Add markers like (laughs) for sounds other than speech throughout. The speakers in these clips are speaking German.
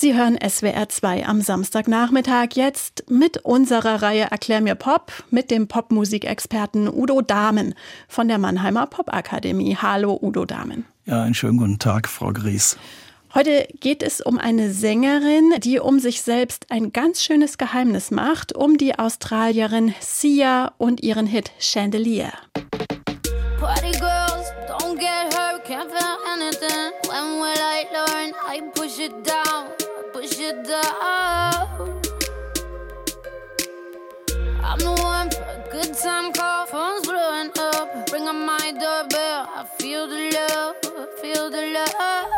Sie hören SWR 2 am Samstagnachmittag jetzt mit unserer Reihe Erklär mir Pop mit dem Popmusikexperten Udo Dahmen von der Mannheimer Popakademie. Hallo Udo Dahmen. Ja, einen schönen guten Tag, Frau Gries. Heute geht es um eine Sängerin, die um sich selbst ein ganz schönes Geheimnis macht, um die Australierin Sia und ihren Hit Chandelier. Party girls, don't get hurt, can't feel anything. When will I learn? I push it down. It down. I'm the one for a good time call. Phone's blowing up. Ring on my doorbell. I feel the love. Feel the love.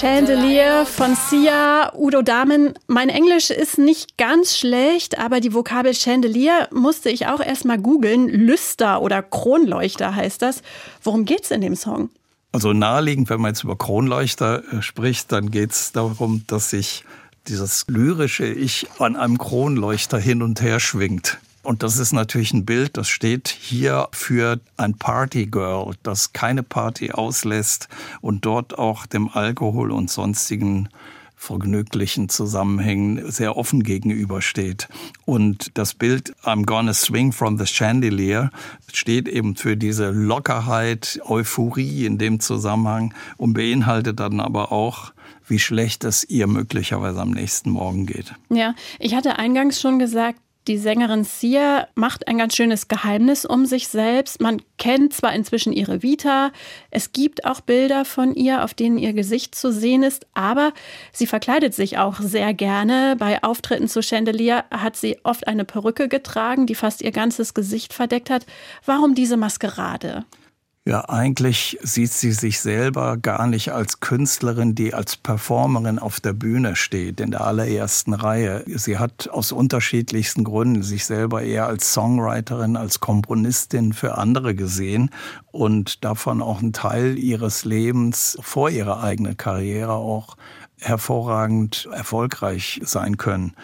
Chandelier von Sia, Udo Dahmen. Mein Englisch ist nicht ganz schlecht, aber die Vokabel Chandelier musste ich auch erstmal googeln. Lüster oder Kronleuchter heißt das. Worum geht's in dem Song? Also naheliegend, wenn man jetzt über Kronleuchter äh, spricht, dann geht es darum, dass sich dieses lyrische Ich an einem Kronleuchter hin und her schwingt. Und das ist natürlich ein Bild, das steht hier für ein Partygirl, das keine Party auslässt und dort auch dem Alkohol und sonstigen vergnüglichen Zusammenhängen sehr offen gegenübersteht. Und das Bild I'm gonna swing from the chandelier steht eben für diese Lockerheit, Euphorie in dem Zusammenhang und beinhaltet dann aber auch wie schlecht es ihr möglicherweise am nächsten Morgen geht. Ja, ich hatte eingangs schon gesagt, die Sängerin Sia macht ein ganz schönes Geheimnis um sich selbst. Man kennt zwar inzwischen ihre Vita, es gibt auch Bilder von ihr, auf denen ihr Gesicht zu sehen ist, aber sie verkleidet sich auch sehr gerne. Bei Auftritten zu Chandelier hat sie oft eine Perücke getragen, die fast ihr ganzes Gesicht verdeckt hat. Warum diese Maskerade? Ja, eigentlich sieht sie sich selber gar nicht als Künstlerin, die als Performerin auf der Bühne steht, in der allerersten Reihe. Sie hat aus unterschiedlichsten Gründen sich selber eher als Songwriterin, als Komponistin für andere gesehen und davon auch einen Teil ihres Lebens vor ihrer eigenen Karriere auch hervorragend erfolgreich sein können.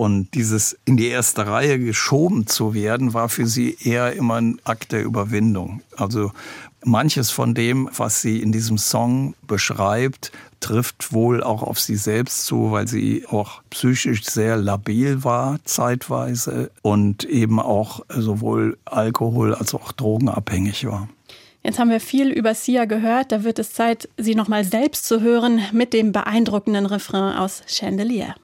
Und dieses in die erste Reihe geschoben zu werden, war für sie eher immer ein Akt der Überwindung. Also manches von dem, was sie in diesem Song beschreibt, trifft wohl auch auf sie selbst zu, weil sie auch psychisch sehr labil war zeitweise und eben auch sowohl Alkohol als auch drogenabhängig war. Jetzt haben wir viel über Sia gehört. Da wird es Zeit, sie nochmal selbst zu hören mit dem beeindruckenden Refrain aus Chandelier.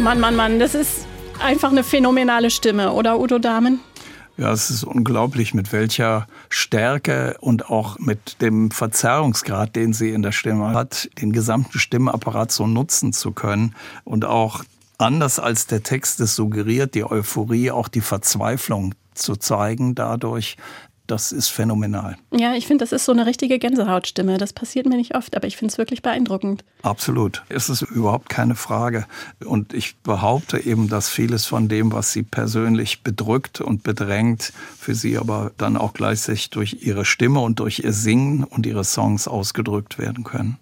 Mann, Mann, Mann, das ist einfach eine phänomenale Stimme, oder Udo Dahmen? Ja, es ist unglaublich, mit welcher Stärke und auch mit dem Verzerrungsgrad, den sie in der Stimme hat, den gesamten Stimmapparat so nutzen zu können und auch anders als der Text es suggeriert, die Euphorie, auch die Verzweiflung zu zeigen dadurch, das ist phänomenal. Ja, ich finde, das ist so eine richtige Gänsehautstimme. Das passiert mir nicht oft, aber ich finde es wirklich beeindruckend. Absolut. Es ist überhaupt keine Frage. Und ich behaupte eben, dass vieles von dem, was sie persönlich bedrückt und bedrängt, für sie aber dann auch gleichzeitig durch ihre Stimme und durch ihr Singen und ihre Songs ausgedrückt werden können.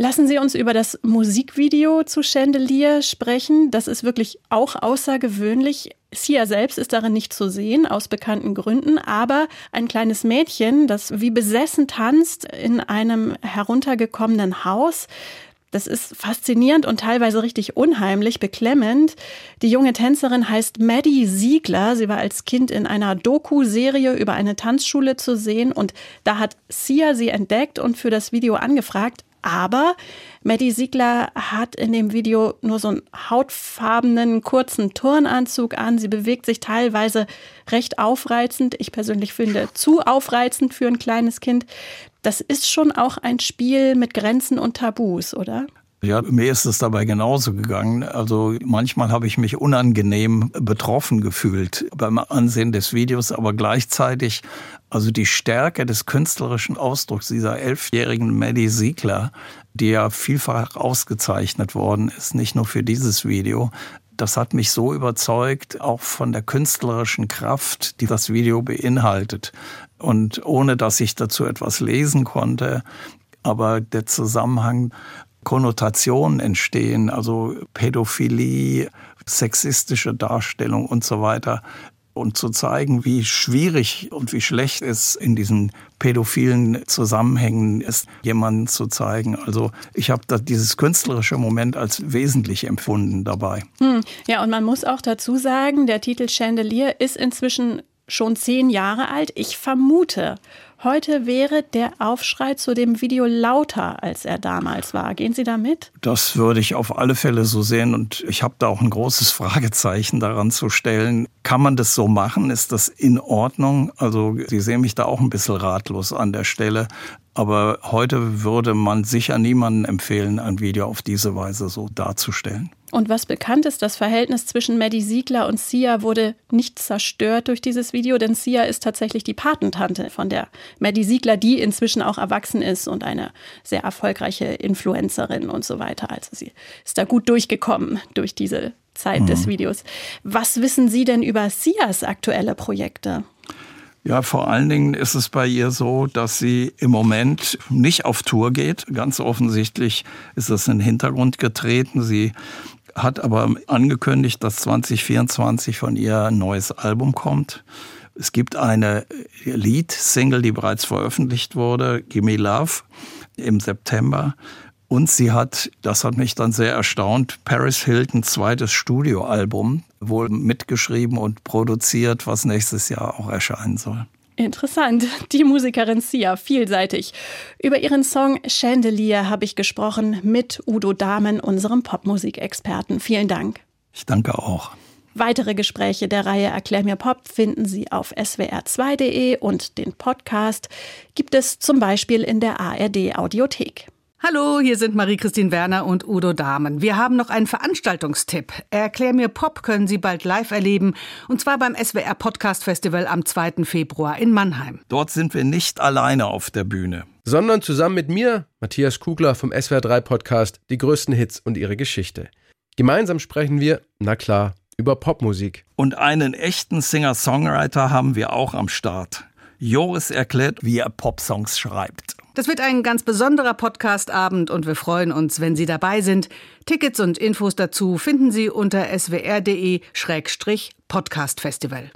Lassen Sie uns über das Musikvideo zu Chandelier sprechen. Das ist wirklich auch außergewöhnlich. Sia selbst ist darin nicht zu sehen, aus bekannten Gründen, aber ein kleines Mädchen, das wie besessen tanzt in einem heruntergekommenen Haus. Das ist faszinierend und teilweise richtig unheimlich, beklemmend. Die junge Tänzerin heißt Maddie Siegler. Sie war als Kind in einer Doku-Serie über eine Tanzschule zu sehen und da hat Sia sie entdeckt und für das Video angefragt. Aber Maddie Siegler hat in dem Video nur so einen hautfarbenen, kurzen Turnanzug an. Sie bewegt sich teilweise recht aufreizend. Ich persönlich finde (laughs) zu aufreizend für ein kleines Kind. Das ist schon auch ein Spiel mit Grenzen und Tabus, oder? Ja, mir ist es dabei genauso gegangen. Also manchmal habe ich mich unangenehm betroffen gefühlt beim Ansehen des Videos, aber gleichzeitig also die Stärke des künstlerischen Ausdrucks dieser elfjährigen Maddie Siegler, die ja vielfach ausgezeichnet worden ist, nicht nur für dieses Video, das hat mich so überzeugt, auch von der künstlerischen Kraft, die das Video beinhaltet. Und ohne dass ich dazu etwas lesen konnte, aber der Zusammenhang Konnotationen entstehen, also Pädophilie, sexistische Darstellung und so weiter. Und zu zeigen, wie schwierig und wie schlecht es in diesen pädophilen Zusammenhängen ist, jemanden zu zeigen. Also ich habe dieses künstlerische Moment als wesentlich empfunden dabei. Hm. Ja, und man muss auch dazu sagen, der Titel Chandelier ist inzwischen schon zehn Jahre alt. Ich vermute, Heute wäre der Aufschrei zu dem Video lauter, als er damals war. Gehen Sie da mit? Das würde ich auf alle Fälle so sehen und ich habe da auch ein großes Fragezeichen daran zu stellen. Kann man das so machen? Ist das in Ordnung? Also Sie sehen mich da auch ein bisschen ratlos an der Stelle. Aber heute würde man sicher niemandem empfehlen, ein Video auf diese Weise so darzustellen. Und was bekannt ist, das Verhältnis zwischen Maddie Siegler und Sia wurde nicht zerstört durch dieses Video, denn Sia ist tatsächlich die Patentante von der Maddie Siegler, die inzwischen auch erwachsen ist und eine sehr erfolgreiche Influencerin und so weiter. Also sie ist da gut durchgekommen durch diese Zeit mhm. des Videos. Was wissen Sie denn über Sias aktuelle Projekte? Ja, vor allen Dingen ist es bei ihr so, dass sie im Moment nicht auf Tour geht. Ganz offensichtlich ist das in den Hintergrund getreten. Sie hat aber angekündigt, dass 2024 von ihr ein neues Album kommt. Es gibt eine Lead-Single, die bereits veröffentlicht wurde, Gimme Love, im September. Und sie hat, das hat mich dann sehr erstaunt, Paris Hilton zweites Studioalbum wohl mitgeschrieben und produziert, was nächstes Jahr auch erscheinen soll. Interessant. Die Musikerin Sia, vielseitig. Über ihren Song Chandelier habe ich gesprochen mit Udo Dahmen, unserem Popmusikexperten. Vielen Dank. Ich danke auch. Weitere Gespräche der Reihe Erklär mir Pop finden Sie auf swr2.de und den Podcast gibt es zum Beispiel in der ARD Audiothek. Hallo, hier sind Marie-Christine Werner und Udo Dahmen. Wir haben noch einen Veranstaltungstipp. Erklär mir Pop können Sie bald live erleben. Und zwar beim SWR Podcast Festival am 2. Februar in Mannheim. Dort sind wir nicht alleine auf der Bühne. Sondern zusammen mit mir, Matthias Kugler vom SWR3 Podcast, die größten Hits und ihre Geschichte. Gemeinsam sprechen wir, na klar, über Popmusik. Und einen echten Singer-Songwriter haben wir auch am Start. Joris erklärt, wie er Popsongs schreibt. Das wird ein ganz besonderer Podcastabend und wir freuen uns, wenn Sie dabei sind. Tickets und Infos dazu finden Sie unter swr.de-podcastfestival.